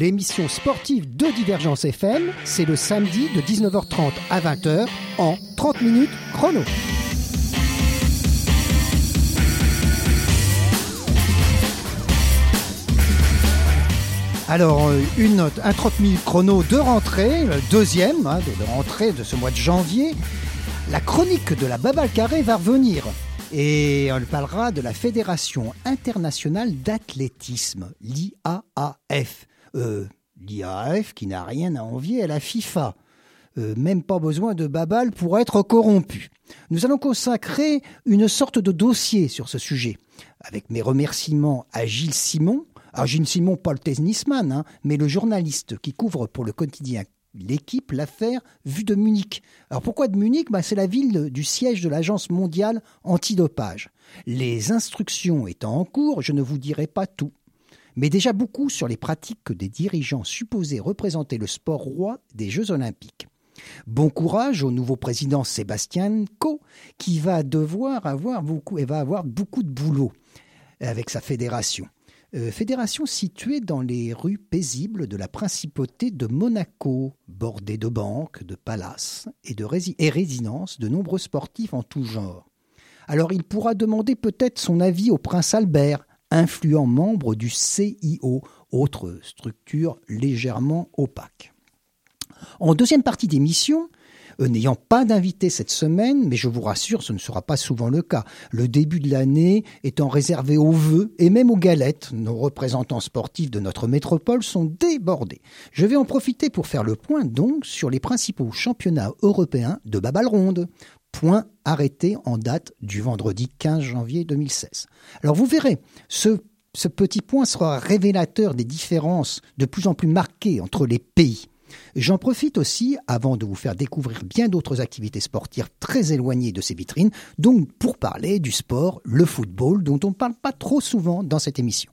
30 minutes chrono, l'émission sportive de Divergence FM, c'est le samedi de 19h30 à 20h en 30 minutes chrono. Alors, euh, une note, un 30 minutes chrono de rentrée, le deuxième hein, de, de rentrée de ce mois de janvier. La chronique de la Babal Carré va revenir. Et on parlera de la Fédération internationale d'athlétisme, l'IAAF. Euh, L'IAAF qui n'a rien à envier à la FIFA. Euh, même pas besoin de babal pour être corrompu. Nous allons consacrer une sorte de dossier sur ce sujet, avec mes remerciements à Gilles Simon, à Gilles Simon, pas le tennisman, hein, mais le journaliste qui couvre pour le quotidien l'équipe, l'affaire, vue de Munich. Alors pourquoi de Munich? Bah, C'est la ville du siège de l'Agence mondiale antidopage. Les instructions étant en cours, je ne vous dirai pas tout. Mais déjà beaucoup sur les pratiques que des dirigeants supposés représenter le sport roi des Jeux olympiques. Bon courage au nouveau président Sébastien Coe, qui va devoir avoir beaucoup, et va avoir beaucoup de boulot avec sa fédération. Euh, fédération située dans les rues paisibles de la principauté de Monaco, bordée de banques, de palaces et de résidences de nombreux sportifs en tout genre. Alors il pourra demander peut-être son avis au prince Albert, influent membre du CIO, autre structure légèrement opaque. En deuxième partie d'émission, euh, n'ayant pas d'invité cette semaine, mais je vous rassure, ce ne sera pas souvent le cas. Le début de l'année étant réservé aux vœux et même aux galettes, nos représentants sportifs de notre métropole sont débordés. Je vais en profiter pour faire le point donc sur les principaux championnats européens de babal ronde. Point arrêté en date du vendredi 15 janvier 2016. Alors vous verrez, ce petit point sera révélateur des différences de plus en plus marquées entre les pays. J'en profite aussi, avant de vous faire découvrir bien d'autres activités sportives très éloignées de ces vitrines, donc pour parler du sport, le football, dont on ne parle pas trop souvent dans cette émission.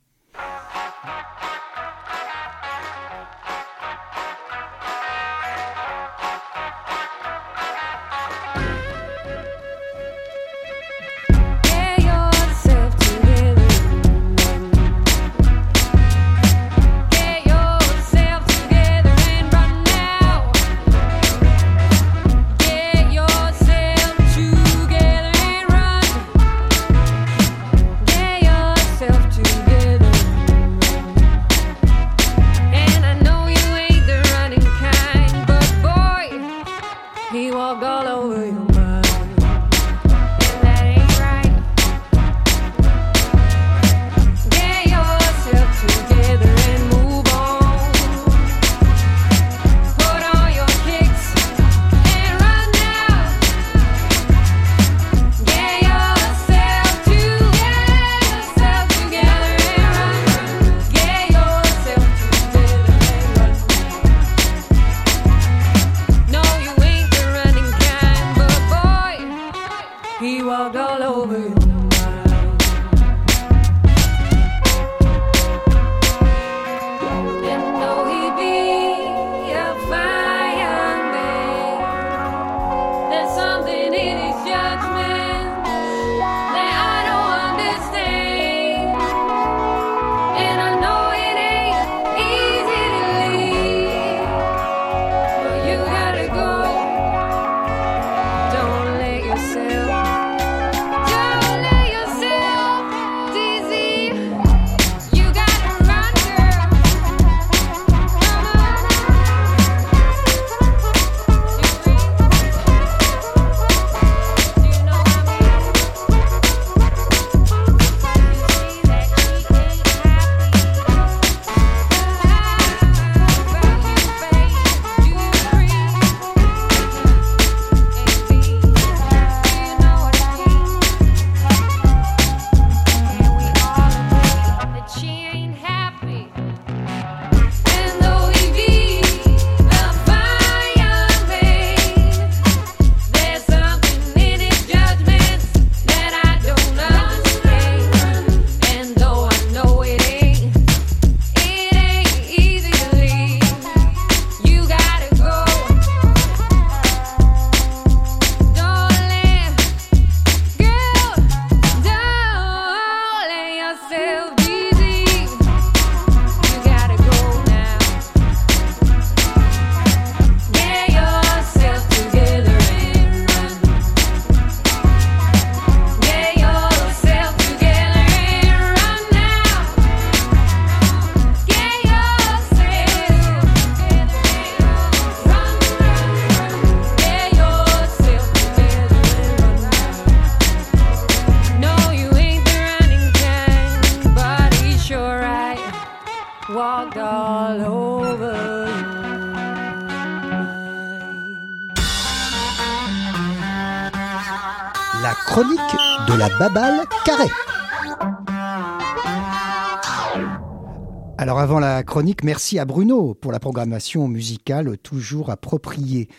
Chronique, merci à Bruno pour la programmation musicale toujours appropriée.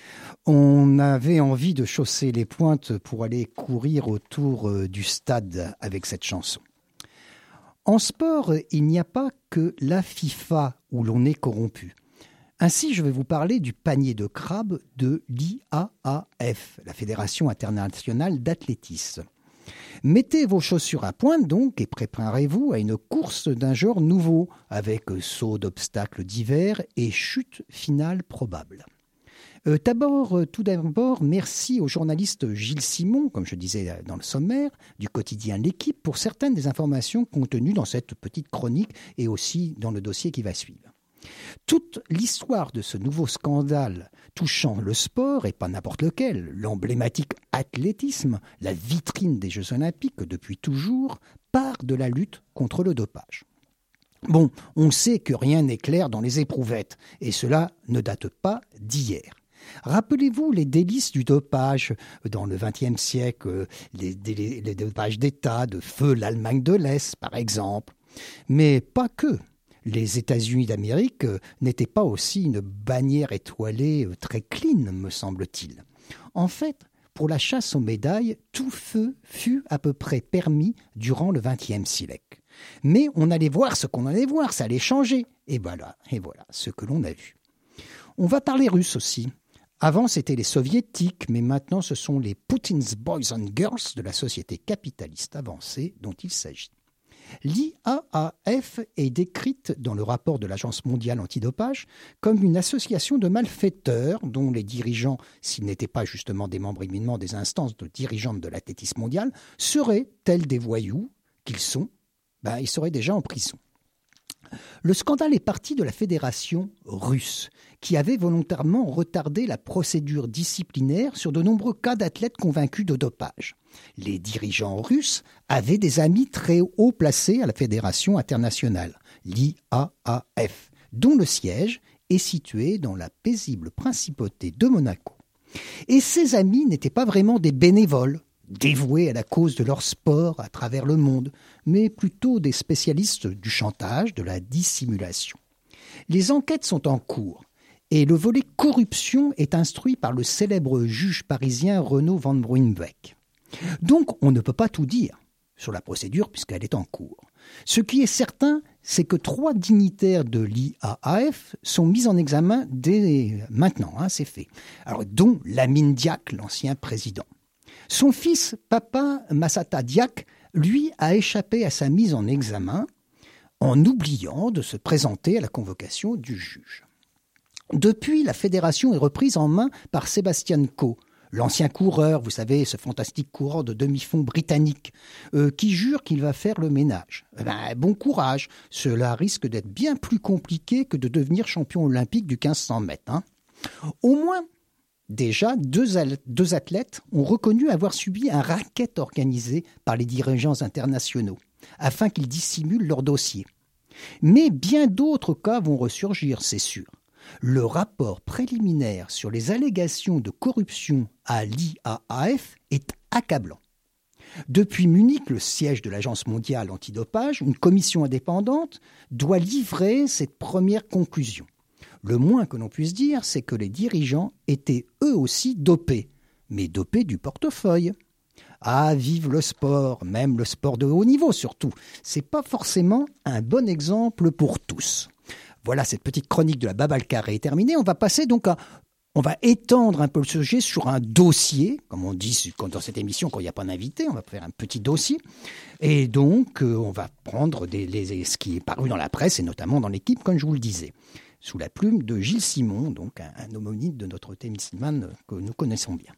On avait envie de chausser les pointes pour aller courir autour euh, du stade avec cette chanson. En sport, il n'y a pas que la FIFA où l'on est corrompu. Ainsi, je vais vous parler du panier de crabe de l'IAAF, la Fédération internationale d'athlétisme. Mettez vos chaussures à pointe donc et préparez-vous à une course d'un genre nouveau, avec saut d'obstacles divers et chute finale probable. Euh, euh, tout d'abord, merci au journaliste Gilles Simon, comme je disais dans le sommaire, du quotidien L'équipe, pour certaines des informations contenues dans cette petite chronique et aussi dans le dossier qui va suivre. Toute l'histoire de ce nouveau scandale touchant le sport, et pas n'importe lequel, l'emblématique athlétisme, la vitrine des Jeux olympiques depuis toujours, part de la lutte contre le dopage. Bon, on sait que rien n'est clair dans les éprouvettes, et cela ne date pas d'hier. Rappelez-vous les délices du dopage dans le XXe siècle, les, dopages d'État de feu l'Allemagne de l'Est, par exemple. Mais pas que les États-Unis d'Amérique euh, n'étaient pas aussi une bannière étoilée euh, très clean, me semble-t-il. En fait, pour la chasse aux médailles, tout feu fut à peu près permis durant le XXe siècle. Mais on allait voir ce qu'on allait voir, ça allait changer. Et voilà, et voilà ce que l'on a vu. On va parler russe aussi. Avant, c'était les soviétiques, mais maintenant, ce sont les Putin's Boys and Girls de la société capitaliste avancée dont il s'agit. L'IAAF est décrite dans le rapport de l'Agence mondiale antidopage comme une association de malfaiteurs dont les dirigeants, s'ils n'étaient pas justement des membres imminents des instances de dirigeantes de l'athlétisme mondial, seraient tels des voyous qu'ils sont, ben, ils seraient déjà en prison. Le scandale est parti de la fédération russe, qui avait volontairement retardé la procédure disciplinaire sur de nombreux cas d'athlètes convaincus de dopage. Les dirigeants russes avaient des amis très haut placés à la fédération internationale, l'IAAF, dont le siège est situé dans la paisible principauté de Monaco. Et ces amis n'étaient pas vraiment des bénévoles, dévoués à la cause de leur sport à travers le monde, mais plutôt des spécialistes du chantage, de la dissimulation. Les enquêtes sont en cours et le volet corruption est instruit par le célèbre juge parisien Renaud Van Bruynbeck. Donc on ne peut pas tout dire sur la procédure puisqu'elle est en cours. Ce qui est certain, c'est que trois dignitaires de l'IAAF sont mis en examen dès maintenant, hein, c'est fait. Alors, dont Lamine Diak, l'ancien président. Son fils, Papa Massata Diak, lui, a échappé à sa mise en examen en oubliant de se présenter à la convocation du juge. Depuis, la fédération est reprise en main par Sébastien Coe, l'ancien coureur, vous savez, ce fantastique coureur de demi-fond britannique, euh, qui jure qu'il va faire le ménage. Eh ben, bon courage, cela risque d'être bien plus compliqué que de devenir champion olympique du 1500 mètres. Hein. Au moins, déjà, deux, athlètes ont reconnu avoir subi un racket organisé par les dirigeants internationaux, afin qu'ils dissimulent leur dossier. Mais bien d'autres cas vont ressurgir, c'est sûr le rapport préliminaire sur les allégations de corruption à l'IAAF est accablant. Depuis Munich, le siège de l'Agence mondiale antidopage, une commission indépendante doit livrer cette première conclusion. Le moins que l'on puisse dire, c'est que les dirigeants étaient eux aussi dopés, mais dopés du portefeuille. Ah, vive le sport, même le sport de haut niveau surtout. C'est pas forcément un bon exemple pour tous. Voilà, cette petite chronique de la Babal Carré est terminée. On va passer donc à on va étendre un peu le sujet sur un dossier, comme on dit dans cette émission quand il n'y a pas d'invité, on va faire un petit dossier. Et donc, euh, on va prendre des, ce qui est paru dans la presse et notamment dans l'équipe, comme je vous le disais, sous la plume de Gilles Simon, donc un, homonide de notre Témissimane que nous connaissons bien.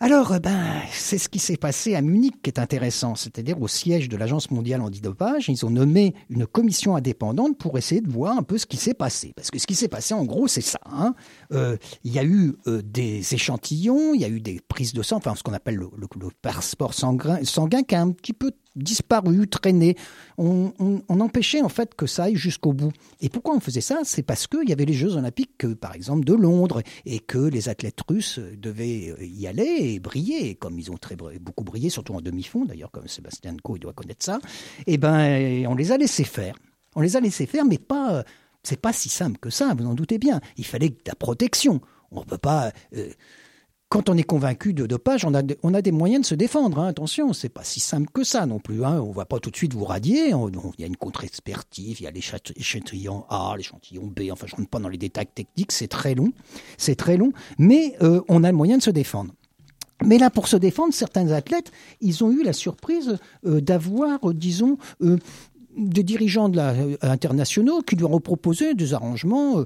Alors, eh ben, c'est ce qui s'est passé à Munich qui est intéressant, c'est-à-dire au siège de l'Agence mondiale antidopage, ils ont nommé une commission indépendante pour essayer de voir un peu ce qui s'est passé. Parce que ce qui s'est passé, en gros, c'est ça. Hein. Euh, il y a eu euh, des échantillons, il y a eu des prises de sang, enfin ce qu'on appelle le, le, passeport sanguin, sanguin, qui est un petit peu disparu, traîné. On, on- on empêchait en fait que ça aille jusqu'au bout. Et pourquoi on faisait ça? C'est parce qu'il y avait les Jeux Olympiques, par exemple, de Londres, et que les athlètes russes devaient euh, y aller et briller, comme ils ont très beaucoup brillé, surtout en demi-fond, d'ailleurs, comme Sébastien Coe, il doit connaître ça. Et ben, on les a laissés faire. On les a laissés faire, mais pas. euh, C'est pas si simple que ça, vous en doutez bien. Il fallait de la protection. On ne peut pas. euh, quand on est convaincu de dopage, on a, des moyens de se défendre. hein. Attention, c'est pas si simple que ça non plus. Hein. On va pas tout de suite vous radier. Il y a une contre-expertise, il y a l'échant- l'échantillon A, l'échantillon B. Enfin, je rentre pas dans les détails techniques. C'est très long. C'est très long. Mais euh, on a le moyen de se défendre. Mais là, pour se défendre, certains athlètes, ils ont eu la surprise euh, d'avoir, euh, disons, des dirigeants internationaux qui leur ont proposé des arrangements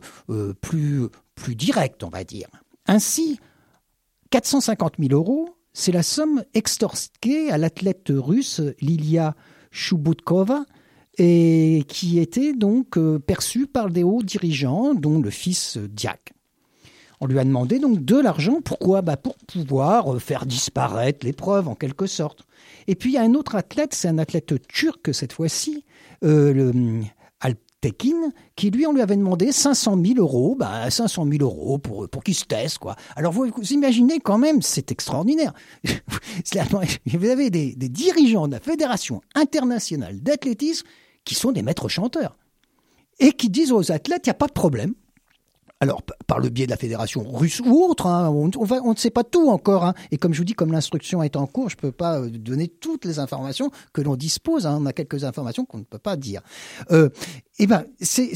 plus, plus directs, on va dire. Ainsi, 450 000 euros, c'est la somme extorquée à l'athlète russe Lilia Shubutkova et qui était donc euh, perçue par des hauts dirigeants, dont le fils Diak. On lui a demandé donc de l'argent. Pourquoi? Bah Pour pouvoir euh, faire disparaître les preuves, en quelque sorte. Et puis il y a un autre athlète, c'est un athlète turc cette fois-ci, euh, Alptekin, qui lui, on lui avait demandé 500 000 euros, bah, 500 000 euros pour, pour qu'il se taise, quoi. Alors vous, imaginez quand même, c'est extraordinaire. Vous avez des dirigeants de la Fédération internationale d'athlétisme qui sont des maîtres chanteurs et qui disent aux athlètes, il n'y a pas de problème. Alors, par le biais de la fédération russe ou autre, hein, on, ne sait pas tout encore. hein. Et comme je vous dis, comme l'instruction est en cours, je ne peux pas euh, donner toutes les informations que l'on dispose. hein. On a quelques informations qu'on ne peut pas dire. Euh, et ben, ces,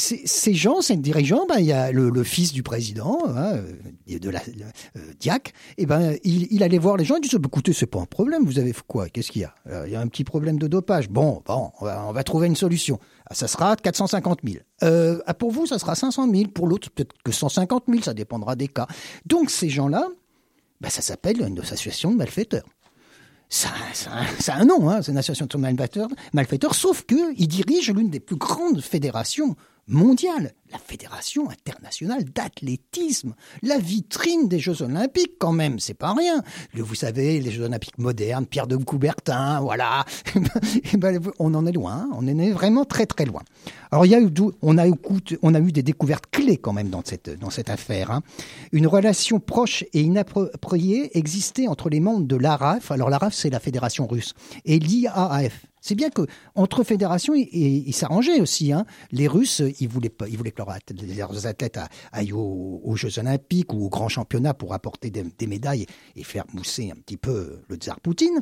gens, ces dirigeants, ben, il y a le, fils du président, euh, de la Diac. Et ben, il, allait voir les gens. Il disait, Bah, écoutez, c'est pas un problème. Vous avez quoi? Qu'est-ce qu'il y a? Il y a un petit problème de dopage. Bon, bon, on va trouver une solution. Ça sera 450 000. Euh, pour vous, ça sera 500 000. Pour l'autre, peut-être que 150 000. Ça dépendra des cas. Donc, ces gens-là, ben, ça s'appelle une association de malfaiteurs. Ça, ça, a un nom, hein, c'est une association de malfaiteurs, malfaiteurs, sauf qu'il dirige l'une des plus grandes fédérations mondiales, la Fédération internationale d'athlétisme, la vitrine des Jeux Olympiques quand même, c'est pas rien. Vous savez, les Jeux Olympiques modernes, Pierre de Coubertin, voilà. Eh ben, on en est loin, on en est vraiment très très loin. Alors il y a eu, on on a eu des découvertes clés quand même dans cette, dans cette affaire. hein. Une relation proche et inappropriée existait entre les membres de l'ARAF, alors l'ARAF c'est la fédération russe, et l'IAAF. C'est bien que entre fédérations, ils, s'arrangeaient aussi. Hein. Les Russes, ils voulaient ils voulaient que leurs athlètes, aillent aux, Jeux Olympiques ou aux grands championnats pour apporter des, médailles et faire mousser un petit peu le tsar Poutine.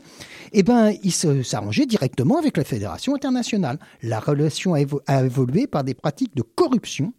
Eh ben, ils s'arrangeaient directement avec la fédération internationale. La relation a, évo- a évolué par des pratiques de corruption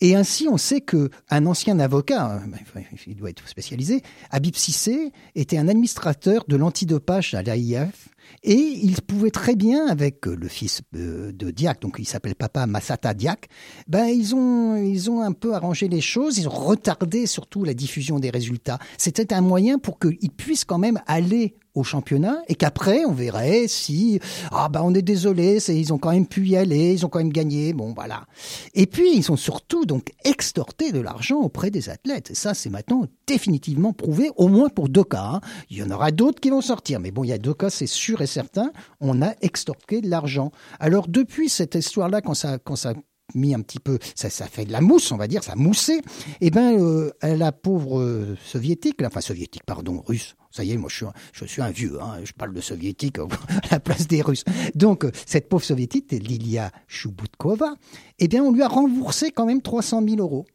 et ainsi, on sait que un ancien avocat, euh, ben, il doit être spécialisé, Habib Sissé, était un administrateur de l'antidopage à l'AIF. Et il pouvait très bien, avec euh, le fils euh, de Diak, donc il s'appelle papa Massata Diak, ben ils ont, ils ont un peu arrangé les choses, ils ont retardé surtout la diffusion des résultats. C'était un moyen pour qu'ils puissent quand même aller au championnat et qu'après on verrait si ah bah on est désolé ils ont quand même pu y aller ils ont quand même gagné bon voilà et puis ils ont surtout donc extorté de l'argent auprès des athlètes et ça c'est maintenant définitivement prouvé au moins pour deux cas hein. il y en aura d'autres qui vont sortir mais bon il y a deux cas c'est sûr et certain on a extorqué de l'argent alors depuis cette histoire là quand ça quand ça mis un petit peu, ça, fait de la mousse, on va dire, ça moussait. Et ben, euh, la pauvre euh, soviétique, enfin soviétique, pardon, russe. Ça y est, moi je suis, un, vieux, hein, je parle de soviétique à la place des Russes. Donc, euh, cette pauvre soviétique, Lilia Shubutkova, eh bien, on lui a remboursé quand même 300 000 euros,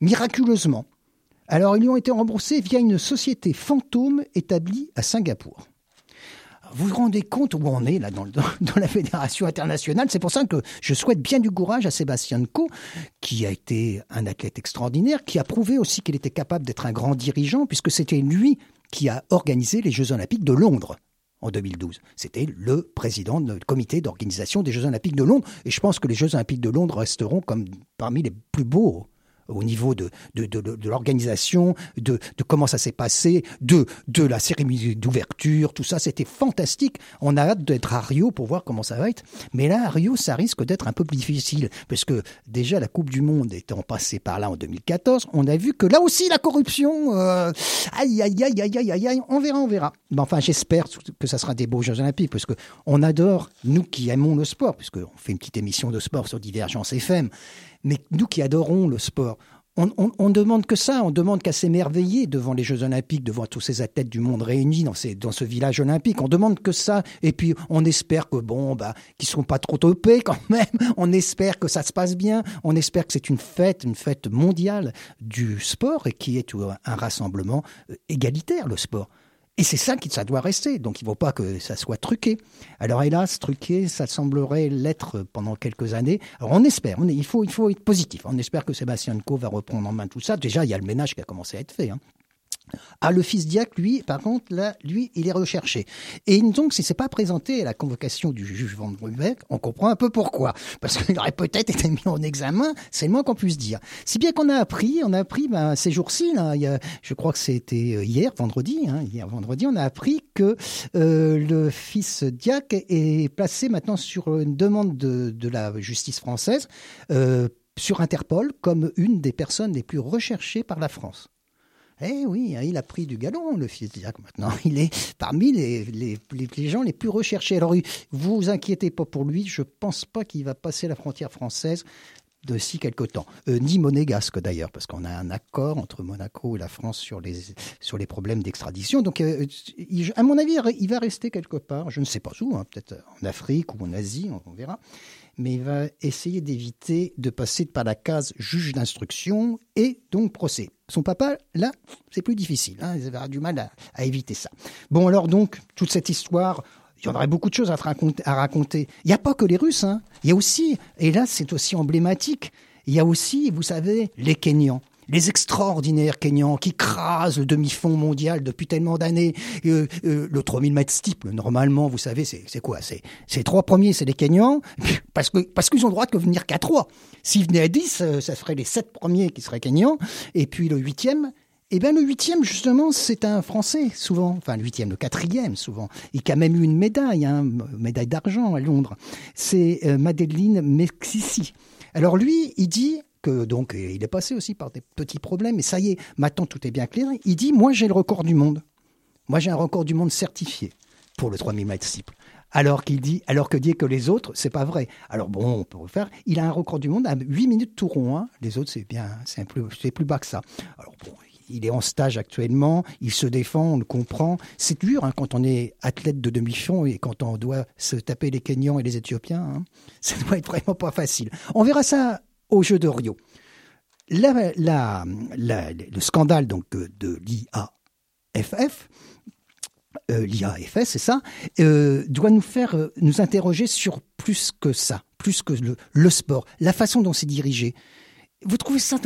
miraculeusement. Alors, ils lui ont été remboursés via une société fantôme établie à Singapour. Vous vous rendez compte où on est là dans, dans la fédération internationale? C'est pour ça que je souhaite bien du courage à Sébastien Coe, qui a été un athlète extraordinaire, qui a prouvé aussi qu'il était capable d'être un grand dirigeant, puisque c'était lui qui a organisé les Jeux Olympiques de Londres en 2012. C'était le président du comité d'organisation des Jeux Olympiques de Londres. Et je pense que les Jeux Olympiques de Londres resteront comme parmi les plus beaux au niveau de, de, l'organisation, de, comment ça s'est passé, de, de la cérémonie d'ouverture, tout ça, c'était fantastique. On a hâte d'être à Rio pour voir comment ça va être. Mais là, à Rio, ça risque d'être un peu plus difficile, parce que déjà la Coupe du Monde étant passée par là en 2014, on a vu que là aussi la corruption, euh, aïe, aïe, aïe, aïe, aïe, aïe, aïe, on verra, on verra. Mais enfin, j'espère que ça sera des beaux Jeux Olympiques, parce que on adore, nous qui aimons le sport, puisque on fait une petite émission de sport sur Divergence FM, mais nous qui adorons le sport, on, on, demande que ça, on demande qu'à s'émerveiller devant les Jeux Olympiques, devant tous ces athlètes du monde réunis dans, ces, ce village olympique. On demande que ça, et puis on espère que bon, bah, qu'ils seront pas trop topés quand même. On espère que ça se passe bien. On espère que c'est une fête, une fête mondiale du sport et qui est un rassemblement euh, égalitaire, le sport. Et c'est ça qui ça doit rester. Donc il ne faut pas que ça soit truqué. Alors hélas, truqué, ça semblerait l'être pendant quelques années. Alors on espère. Il faut il faut être positif. On espère que Sébastien Co va reprendre en main tout ça. Déjà, il y a le ménage qui a commencé à être fait. Hein. Ah, le fils Diac, lui, par contre, là, lui, il est recherché. Et donc, si c'est pas présenté à la convocation du juge Van Brubeck, on comprend un peu pourquoi. Parce qu'il aurait peut-être été mis en examen, c'est le moins qu'on puisse dire. Si bien qu'on a appris, on a appris, ben, ces jours-ci, là, il y je crois que c'était hier, vendredi, hein, hier vendredi, on a appris que euh, le fils Diac est placé maintenant sur une demande de, de la justice française, euh, sur Interpol, comme une des personnes les plus recherchées par la France. Eh oui, il a pris du galon, le fils Diac, maintenant. Il est parmi les, les, les, gens les plus recherchés. Alors, vous vous inquiétez pas pour lui, je pense pas qu'il va passer la frontière française d'ici quelque temps. Euh, ni monégasque d'ailleurs, parce qu'on a un accord entre Monaco et la France sur les, sur problèmes d'extradition. Donc, euh, à mon avis, il va rester quelque part, je ne sais pas où, hein, peut-être en Afrique ou en Asie, on verra mais il va essayer d'éviter de passer par la case juge d'instruction et donc procès. Son papa, là, c'est plus difficile. Hein, il aura du mal à, éviter ça. Bon, alors donc, toute cette histoire, il y en aurait beaucoup de choses à, raconter. À raconter. Il n'y a pas que les Russes. Hein. Il y a aussi, et là c'est aussi emblématique, il y a aussi, vous savez, les Kenyans les extraordinaires Kenyans qui crasent le demi-fond mondial depuis tellement d'années. Euh, euh, le 3000 mètres steeple, normalement, vous savez, c'est quoi? C'est ces trois premiers, c'est les Kenyans, parce qu'ils ont le droit de venir qu'à trois. S'ils venaient à 10, euh, ça ferait les sept premiers qui seraient Kenyans, et puis le huitième, eh bien, le huitième, justement, c'est un Français, souvent. Enfin, le huitième, le quatrième, souvent. Et qui a même eu une médaille, hein, médaille d'argent à Londres. C'est euh, Madeleine Mexici. Alors lui, il dit, que donc il est passé aussi par des petits problèmes, et ça y est, maintenant tout est bien clair. Il dit Moi j'ai le record du monde. Moi j'ai un record du monde certifié pour le 3000 mètres steeple. Alors qu'il dit, alors que dit que les autres, c'est pas vrai. Alors bon, on peut refaire. Il a un record du monde à 8 minutes tout rond. Hein. Les autres, c'est bien, c'est plus, plus bas que ça. Alors bon, il est en stage actuellement, il se défend, on le comprend. C'est dur hein, quand on est athlète de demi-fond et quand on doit se taper les Kenyans et les Éthiopiens. Hein. Ça doit être vraiment pas facile. On verra ça aux Jeux de Rio. La, le scandale donc de, de l'IAFF, euh, l'IAFS, c'est ça, euh, doit nous faire euh, nous interroger sur plus que ça, plus que le, le sport, la façon dont c'est dirigé. Vous trouvez ça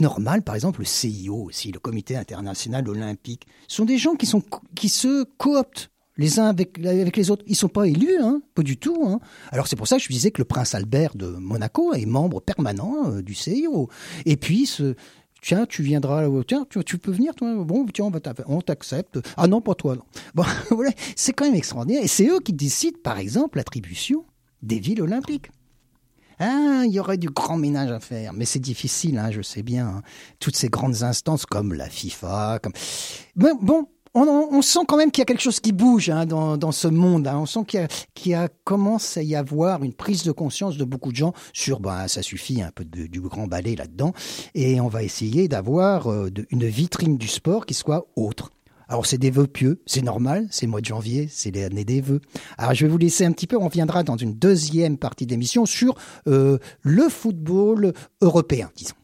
normal, par exemple, le CIO aussi, le Comité international olympique, sont des gens qui sont qui se cooptent les uns avec, les autres. Ils sont pas élus, hein, pas du tout. Hein. Alors c'est pour ça que je disais que le prince Albert de Monaco est membre permanent euh, du CIO. Et puis ce, tiens, tu viendras, tiens, tu, peux venir, toi. Bon, tiens, on t'accepte. Ah non, pas toi. Bon, voilà, c'est quand même extraordinaire. Et c'est eux qui décident, par exemple, l'attribution des villes olympiques. Ah, il y aurait du grand ménage à faire, mais c'est difficile, hein, je sais bien. Toutes ces grandes instances comme la FIFA, comme bon on, sent quand même qu'il y a quelque chose qui bouge hein, dans, dans, ce monde. Hein. On sent qu'il y, a, commence à y avoir une prise de conscience de beaucoup de gens sur ben ça suffit un peu du grand balai là-dedans et on va essayer d'avoir euh, une vitrine du sport qui soit autre. Alors c'est des vœux pieux, c'est normal, c'est le mois de janvier, c'est l'année des vœux. Alors je vais vous laisser un petit peu, on viendra dans une deuxième partie d'émission sur euh, le football européen, disons.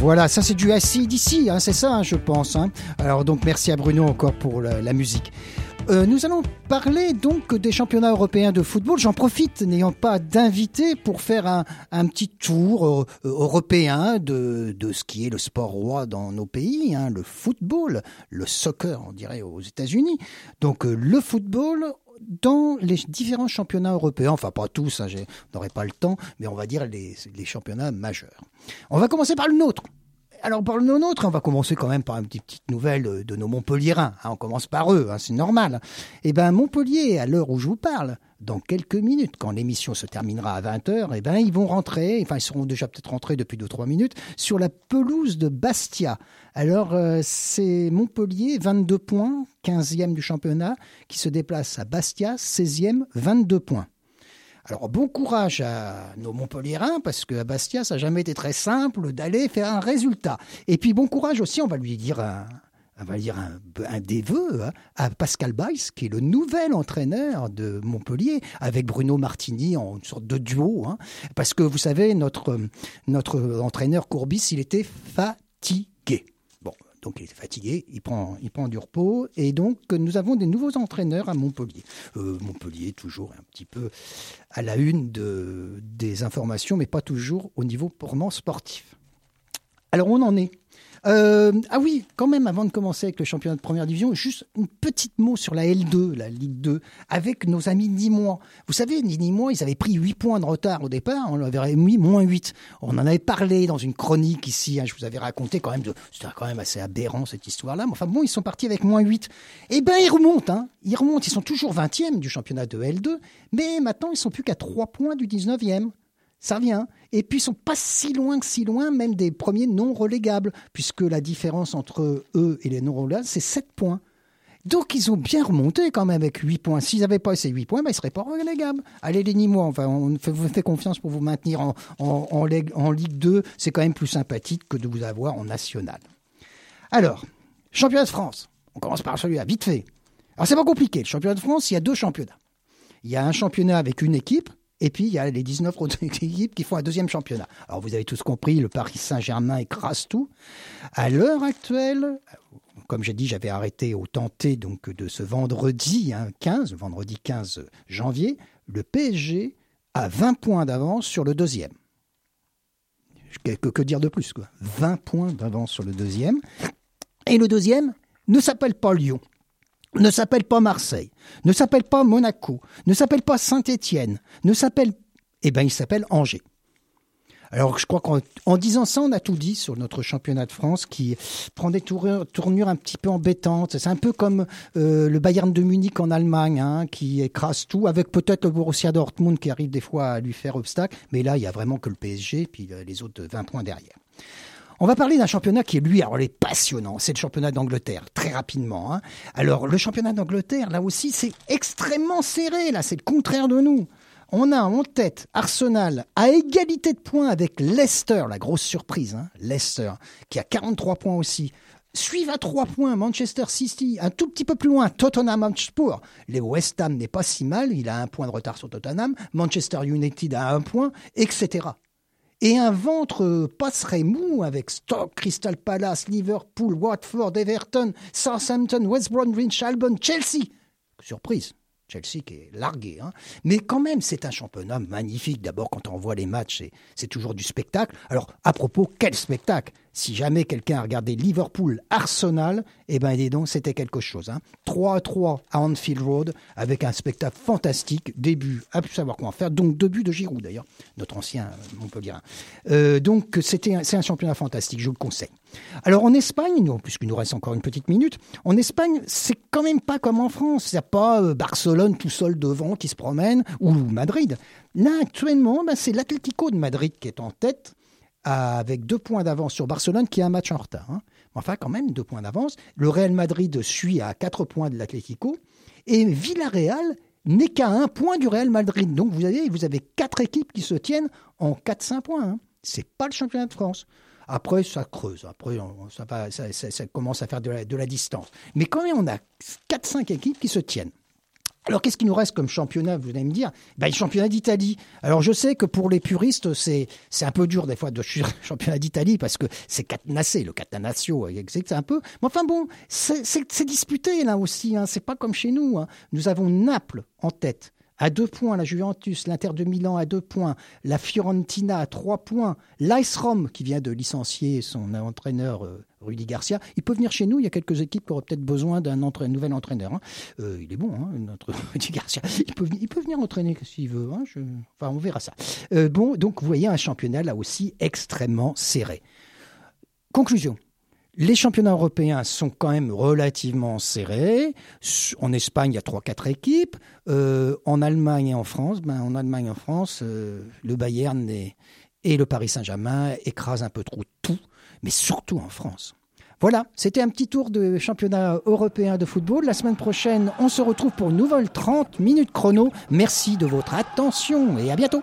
Voilà, ça c'est du assis d'ici, hein, c'est ça, hein, je pense. hein. Alors donc merci à Bruno encore pour la, musique. Euh, nous allons parler donc des championnats européens de football. J'en profite, n'ayant pas d'invité, pour faire un, petit tour euh, européen de, de ce qui est le sport roi dans nos pays, le football, le soccer, on dirait aux États-Unis. Donc euh, le football dans les différents championnats européens, enfin pas tous, hein, pas le temps, mais on va dire les championnats majeurs. On va commencer par le nôtre. Alors le nôtre, on va commencer quand même par une petite, nouvelle de, de nos Montpelliérains. hein. on commence par eux, hein, c'est normal. Eh ben Montpellier, à l'heure où je vous parle, dans quelques minutes, quand l'émission se terminera à 20h, eh ben ils vont rentrer, enfin ils seront déjà peut-être rentrés depuis 2-3 minutes, sur la pelouse de Bastia. Alors euh, c'est Montpellier, 22 points, 15e du championnat, qui se déplace à Bastia, 16e, 22 points. Alors bon courage à nos Montpelliérains parce que à Bastia ça n'a jamais été très simple d'aller faire un résultat. Et puis bon courage aussi, on va lui dire un, on va dire un, des vœux hein, à Pascal Baïs qui est le nouvel entraîneur de Montpellier avec Bruno Martini en une sorte de duo. hein. parce que vous savez notre notre entraîneur Courbis il était fatigué. Donc il est fatigué, il prend, il prend du repos, et donc nous avons des nouveaux entraîneurs à Montpellier. Euh, Montpellier toujours un petit peu à la une de, des informations, mais pas toujours au niveau purement sportif. Alors on en est. Euh, ah oui, quand même, avant de commencer avec le championnat de première division, juste une petite mot sur la L2, la Ligue 2, avec nos amis Nîmois. Vous savez, les ils avaient pris 8 points de retard au départ, on leur avait mis moins 8. On en avait parlé dans une chronique ici, hein, je vous avais raconté quand même, c'était quand même assez aberrant cette histoire-là, mais enfin bon, ils sont partis avec moins 8. Eh ben, ils remontent, hein, ils remontent, ils sont toujours 20e du championnat de L2, mais maintenant, ils sont plus qu'à 3 points du 19e. Ça vient. Et puis, ils sont pas si loin que si loin, même des premiers non relégables, puisque la différence entre eux et les non relégables, c'est 7 points. Donc, ils ont bien remonté quand même avec 8 points. S'ils n'avaient pas ces 8 points, ben, ils ne seraient pas relégables. Allez, les Nîmois, enfin, on vous fait confiance pour vous maintenir en, en, en Ligue- en Ligue 2. C'est quand même plus sympathique que de vous avoir en National. Alors, championnat de France. On commence par celui-là, vite fait. Alors, c'est pas compliqué. Le championnat de France, il y a deux championnats. Il y a un championnat avec une équipe, et puis il y a les 19 autres équipes qui font un deuxième championnat. Alors vous avez tous compris, le Paris Saint-Germain écrase tout. À l'heure actuelle, comme j'ai dit, j'avais arrêté au tenté donc de ce vendredi hein, 15, vendredi 15 janvier, le PSG a 20 points d'avance sur le deuxième. Que, que- que dire de plus quoi? 20 points d'avance sur le deuxième. Et le deuxième ne s'appelle pas Lyon ne s'appelle pas Marseille, ne s'appelle pas Monaco, ne s'appelle pas Saint-Étienne, ne s'appelle... Eh bien, il s'appelle Angers. Alors, je crois qu'en en disant ça, on a tout dit sur notre championnat de France qui prend des tournures, un petit peu embêtantes. C'est un peu comme euh, le Bayern de Munich en Allemagne, hein, qui écrase tout, avec peut-être le Borussia Dortmund qui arrive des fois à lui faire obstacle. Mais là, il y a vraiment que le PSG, puis euh, les autres 20 points derrière. On va parler d'un championnat qui lui, alors est passionnant. C'est le championnat d'Angleterre, très rapidement. hein. Alors le championnat d'Angleterre, là aussi, c'est extrêmement serré. Là, c'est le contraire de nous. On a en tête Arsenal à égalité de points avec Leicester, la grosse surprise, hein, Leicester, qui a 43 points aussi. Suivent à 3 points Manchester City, un tout petit peu plus loin Tottenham Hotspur. Les West Ham n'est pas si mal, il a un point de retard sur Tottenham. Manchester United a un point, etc et un ventre passerait mou avec Stoke, Crystal Palace, Liverpool, Watford, Everton, Southampton, West Bromwich Albion, Chelsea. Surprise, Chelsea qui est largué. Hein. Mais quand même, c'est un championnat magnifique. D'abord, quand on voit les matchs, c'est toujours du spectacle. Alors, à propos, quel spectacle? Si jamais quelqu'un a regardé Liverpool-Arsenal, eh ben, donc, c'était quelque chose. Hein. 3 à 3 à Anfield Road, avec un spectacle fantastique. Début, à plus savoir en faire. Donc, deux buts de Giroud, d'ailleurs, notre ancien euh, Montpellier. Euh, donc, c'est un championnat fantastique, je vous le conseille. Alors, en Espagne, puisqu'il nous reste encore une petite minute, en Espagne, c'est quand même pas comme en France. Il n'y a pas euh, Barcelone tout seul devant qui se promène, ou Madrid. Là, actuellement, ben, c'est l'Atlético de Madrid qui est en tête, avec deux points d'avance sur Barcelone, qui a un match en retard. hein. Enfin, quand même, deux points d'avance. Le Real Madrid suit à quatre points de l'Atlético. Et Villarreal n'est qu'à un point du Real Madrid. Donc, vous avez, vous avez quatre équipes qui se tiennent en 4-5 points. hein. C'est pas le championnat de France. Après, ça creuse. Après, ça commence à faire de la, de la distance. Mais quand même, on a 4-5 équipes qui se tiennent. Alors qu'est-ce qui nous reste comme championnat Vous allez me dire, ben, le championnat d'Italie. Alors je sais que pour les puristes, c'est un peu dur des fois de le championnat d'Italie parce que c'est catenassé, le catenaccio, c'est un peu. Mais enfin bon, c'est disputé là aussi. Hein. C'est pas comme chez nous. hein. Nous avons Naples en tête. À deux points, la Juventus, l'Inter de Milan à deux points, la Fiorentina à trois points, l'Ice Rome qui vient de licencier son entraîneur euh, Rudy Garcia. Il peut venir chez nous, il y a quelques équipes qui auraient peut-être besoin d'un nouvel entraîneur. hein. Euh, il est bon, hein, notre Rudy Garcia. Il peut, venir entraîner s'il veut. hein, Enfin, on verra ça. Euh, bon, donc vous voyez un championnat là aussi extrêmement serré. Conclusion. Les championnats européens sont quand même relativement serrés. En Espagne, il y a 3-4 équipes. Euh, en Allemagne et en France, ben, en Allemagne et en France, le Bayern et le Paris Saint-Germain écrasent un peu trop tout, mais surtout en France. Voilà, c'était un petit tour de championnat européen de football. La semaine prochaine, on se retrouve pour une nouvelle 30 minutes chrono. Merci de votre attention et à bientôt.